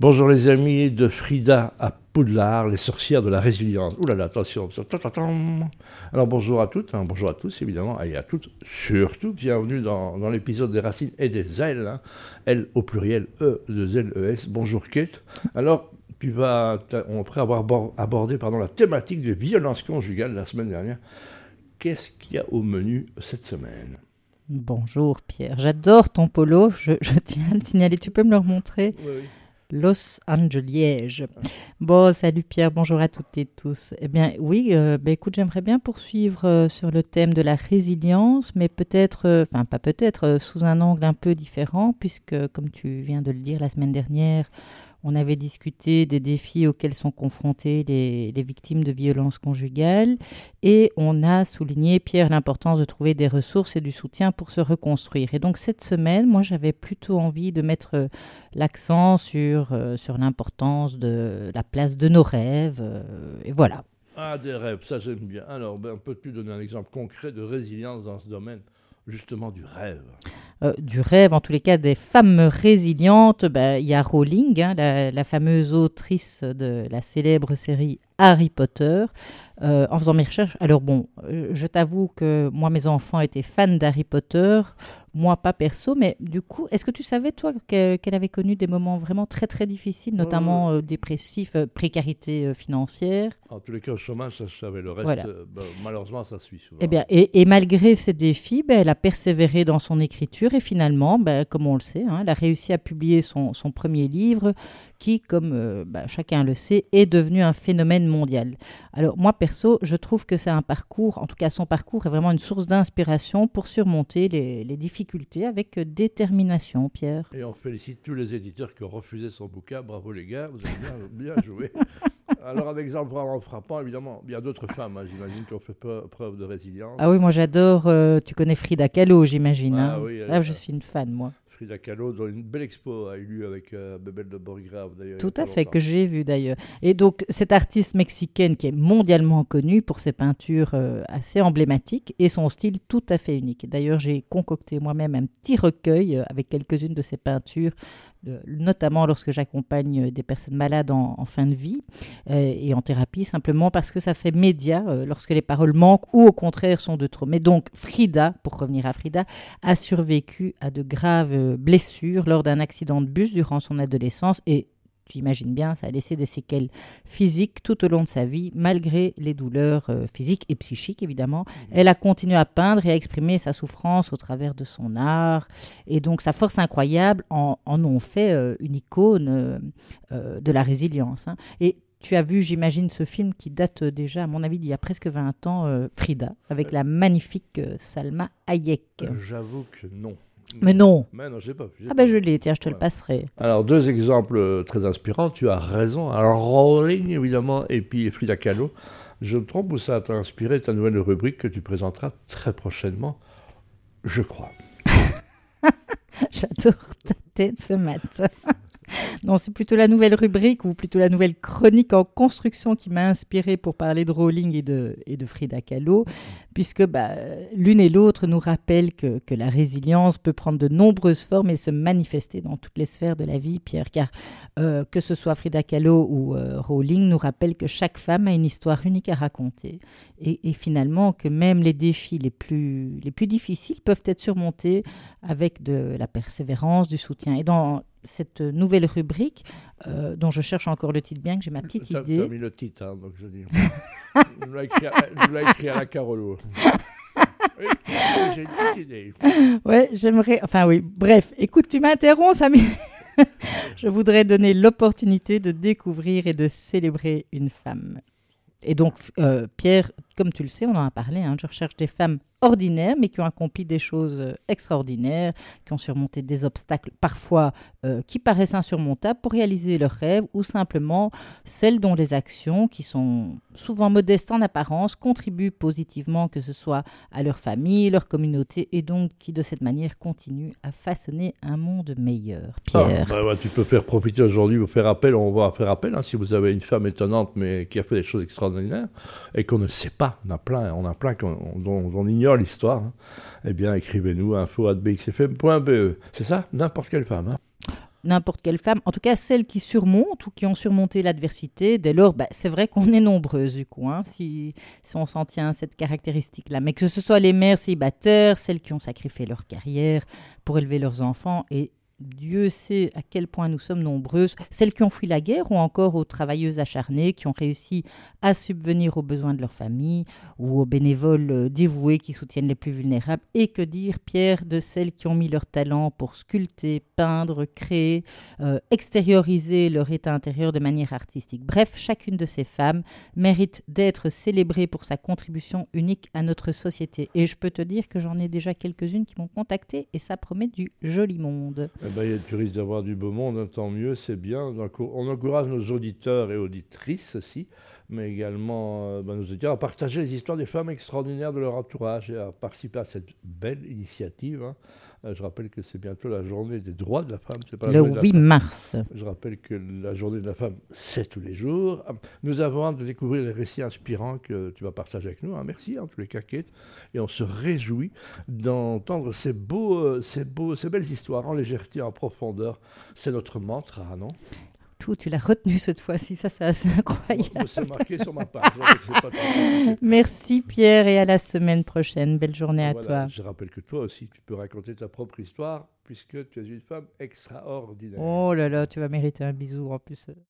Bonjour les amis de Frida à Poudlard, les sorcières de la résilience. Ouh là là, attention. Alors bonjour à toutes, hein, bonjour à tous évidemment, et à toutes surtout. Bienvenue dans, l'épisode des racines et des ailes. Hein. L au pluriel, E de L, E, S. Bonjour Kate. Alors, tu vas, on après avoir abordé pardon, la thématique de violence conjugale la semaine dernière. Qu'est-ce qu'il y a au menu cette semaine? Bonjour Pierre, j'adore ton polo, je, tiens à le signaler, tu peux me le remontrer? Oui, oui. Los Angeles. Bon, salut Pierre, bonjour à toutes et tous. Eh bien, oui, euh, ben, écoute, j'aimerais bien poursuivre euh, sur le thème de la résilience, mais peut-être, euh, enfin, pas peut-être, sous un angle un peu différent, puisque, comme tu viens de le dire la semaine dernière, on avait discuté des défis auxquels sont confrontées les, victimes de violences conjugales et on a souligné, Pierre, l'importance de trouver des ressources et du soutien pour se reconstruire. Et donc cette semaine, moi j'avais plutôt envie de mettre euh, l'accent sur, euh, sur l'importance de la place de nos rêves. Euh, et voilà. Ah, des rêves, ça j'aime bien. Alors, ben, peux-tu donner un exemple concret de résilience dans ce domaine justement du rêve euh, Du rêve, en tous les cas, des femmes résilientes. Ben, il y a Rowling, hein, la, fameuse autrice de la célèbre série Harry Potter. Euh, en faisant mes recherches, alors bon, euh, je t'avoue que moi, mes enfants étaient fans d'Harry Potter moi pas perso, mais du coup, est-ce que tu savais, toi, qu'elle avait connu des moments vraiment très très difficiles, notamment euh, dépressifs, précarité euh, financière? En tous les cas, au chômage, ça je savais. Le reste, bah, malheureusement, ça suit souvent. Eh bien, et, malgré ces défis, ben, elle a persévéré dans son écriture et finalement, ben, comme on le sait, hein, elle a réussi à publier son, son premier livre qui, comme ben, chacun le sait, est devenu un phénomène mondial. Alors moi, perso, je trouve que c'est un parcours, en tout cas son parcours est vraiment une source d'inspiration pour surmonter les, les difficultés avec détermination, Pierre. Et on félicite tous les éditeurs qui ont refusé son bouquin. Bravo les gars, vous avez bien, joué. Alors un exemple vraiment frappant, évidemment, il y a d'autres femmes, hein, j'imagine, qui ont fait preuve de résilience. Ah oui, moi j'adore, euh, tu connais Frida Kahlo, j'imagine. Ah, hein. oui, Là, je suis une fan, moi. Frida Kahlo, dont une belle expo a eu lieu avec euh, Bebel de Borgrave d'ailleurs. Tout à fait, que j'ai vu d'ailleurs. Et donc, cette artiste mexicaine qui est mondialement connue pour ses peintures euh, assez emblématiques et son style tout à fait unique. D'ailleurs, j'ai concocté moi-même un petit recueil euh, avec quelques-unes de ses peintures notamment lorsque j'accompagne des personnes malades en, fin de vie euh, et en thérapie, simplement parce que ça fait média euh, lorsque les paroles manquent ou au contraire sont de trop. Mais donc Frida, pour revenir à Frida, a survécu à de graves blessures lors d'un accident de bus durant son adolescence et tu imagines bien, ça a laissé des séquelles physiques tout au long de sa vie, malgré les douleurs euh, physiques et psychiques, évidemment. Mhm. Elle a continué à peindre et à exprimer sa souffrance au travers de son art. Et donc, sa force incroyable en, en ont fait euh, une icône euh, de la résilience. Hein. Et tu as vu, j'imagine, ce film qui date déjà, à mon avis, d'il y a presque 20 ans, Frida, avec la magnifique Salma Hayek. J'avoue que non. Mais non. Mais non, pas. Ah ben je l'ai, tiens, je te le passerai. Alors deux exemples euh, très inspirants, tu as raison. Alors Rowling évidemment et puis Frida Kahlo. Je me trompe ou ça t'a inspiré ta nouvelle rubrique que tu présenteras très prochainement, je crois. J'adore ta tête ce matin. non, c'est plutôt la nouvelle rubrique ou plutôt la nouvelle chronique en construction qui m'a inspiré pour parler de Rowling et de, et de Frida Kahlo, puisque bah, l'une et l'autre nous rappellent que, que, la résilience peut prendre de nombreuses formes et se manifester dans toutes les sphères de la vie, Pierre, car euh, que ce soit Frida Kahlo ou euh, Rowling nous rappellent que chaque femme a une histoire unique à raconter et, et, finalement que même les défis les plus, les plus difficiles peuvent être surmontés avec de la persévérance, du soutien. Et dans cette nouvelle rubrique, euh, dont je cherche encore le titre bien, que j'ai ma petite idée. Tu as mis le titre, hein, donc je dis. je l'ai écrit, à la Carolo. Oui, j'ai une petite idée. Ouais, j'aimerais. Enfin, oui. Bref, écoute, tu m'interromps, ça Je voudrais donner l'opportunité de découvrir et de célébrer une femme. Et donc, euh, Pierre, comme tu le sais, on en a parlé, hein, je recherche des femmes ordinaires, mais qui ont accompli des choses euh, extraordinaires, qui ont surmonté des obstacles parfois euh, qui paraissent insurmontables pour réaliser leurs rêves, ou simplement celles dont les actions, qui sont souvent modestes en apparence, contribuent positivement, que ce soit à leur famille, leur communauté, et donc qui de cette manière continuent à façonner un monde meilleur. Ah, Pierre. Bah, tu peux faire profiter aujourd'hui, vous faire appel, on va faire appel, hein, si vous avez une femme étonnante, mais qui a fait des choses extraordinaires, et qu'on ne sait pas, on a plein, on a plein dont on ignore l'histoire, hein, eh bien, écrivez-nous info.bxfm.be. C'est ça? N'importe quelle femme. Hein n'importe quelle femme, en tout cas celles qui surmontent ou qui ont surmonté l'adversité, dès lors, bah, c'est vrai qu'on est nombreuses du coup, hein, si, si, on s'en tient à cette caractéristique-là. Mais que ce soit les mères célibataires, celles qui ont sacrifié leur carrière pour élever leurs enfants et Dieu sait à quel point nous sommes nombreuses, celles qui ont fui la guerre ou encore aux travailleuses acharnées qui ont réussi à subvenir aux besoins de leur famille ou aux bénévoles euh, dévoués qui soutiennent les plus vulnérables. Et que dire, Pierre, de celles qui ont mis leur talent pour sculpter, peindre, créer, euh, extérioriser leur état intérieur de manière artistique. Bref, chacune de ces femmes mérite d'être célébrée pour sa contribution unique à notre société. Et je peux te dire que j'en ai déjà quelques-unes qui m'ont contacté et ça promet du joli monde. Eh ben, tu risques d'avoir du beau monde, hein, tant mieux, c'est bien. On encourage nos auditeurs et auditrices aussi, mais également euh, ben, nos auditeurs à partager les histoires des femmes extraordinaires de leur entourage et à participer à cette belle initiative. Hein. Euh, je rappelle que c'est bientôt la journée des droits de la femme. Pas le 8 mars. Je rappelle que la journée de la femme, c'est tous les jours. Nous avons hâte de découvrir les récits inspirants que tu vas partager avec nous. Hein. Merci en tous les cas, Kate. Et on se réjouit d'entendre ces, beaux, euh, ces, beaux, ces belles histoires en légèreté, en profondeur. C'est notre mantra, non? Tout. Tu l'as retenu cette fois-ci. Ça, c'est assez incroyable. C'est marqué sur ma page. Merci Pierre et à la semaine prochaine. Belle journée à toi. Je rappelle que toi aussi, tu peux raconter ta propre histoire puisque tu es une femme extraordinaire. Oh là là, tu vas mériter un bisou en plus.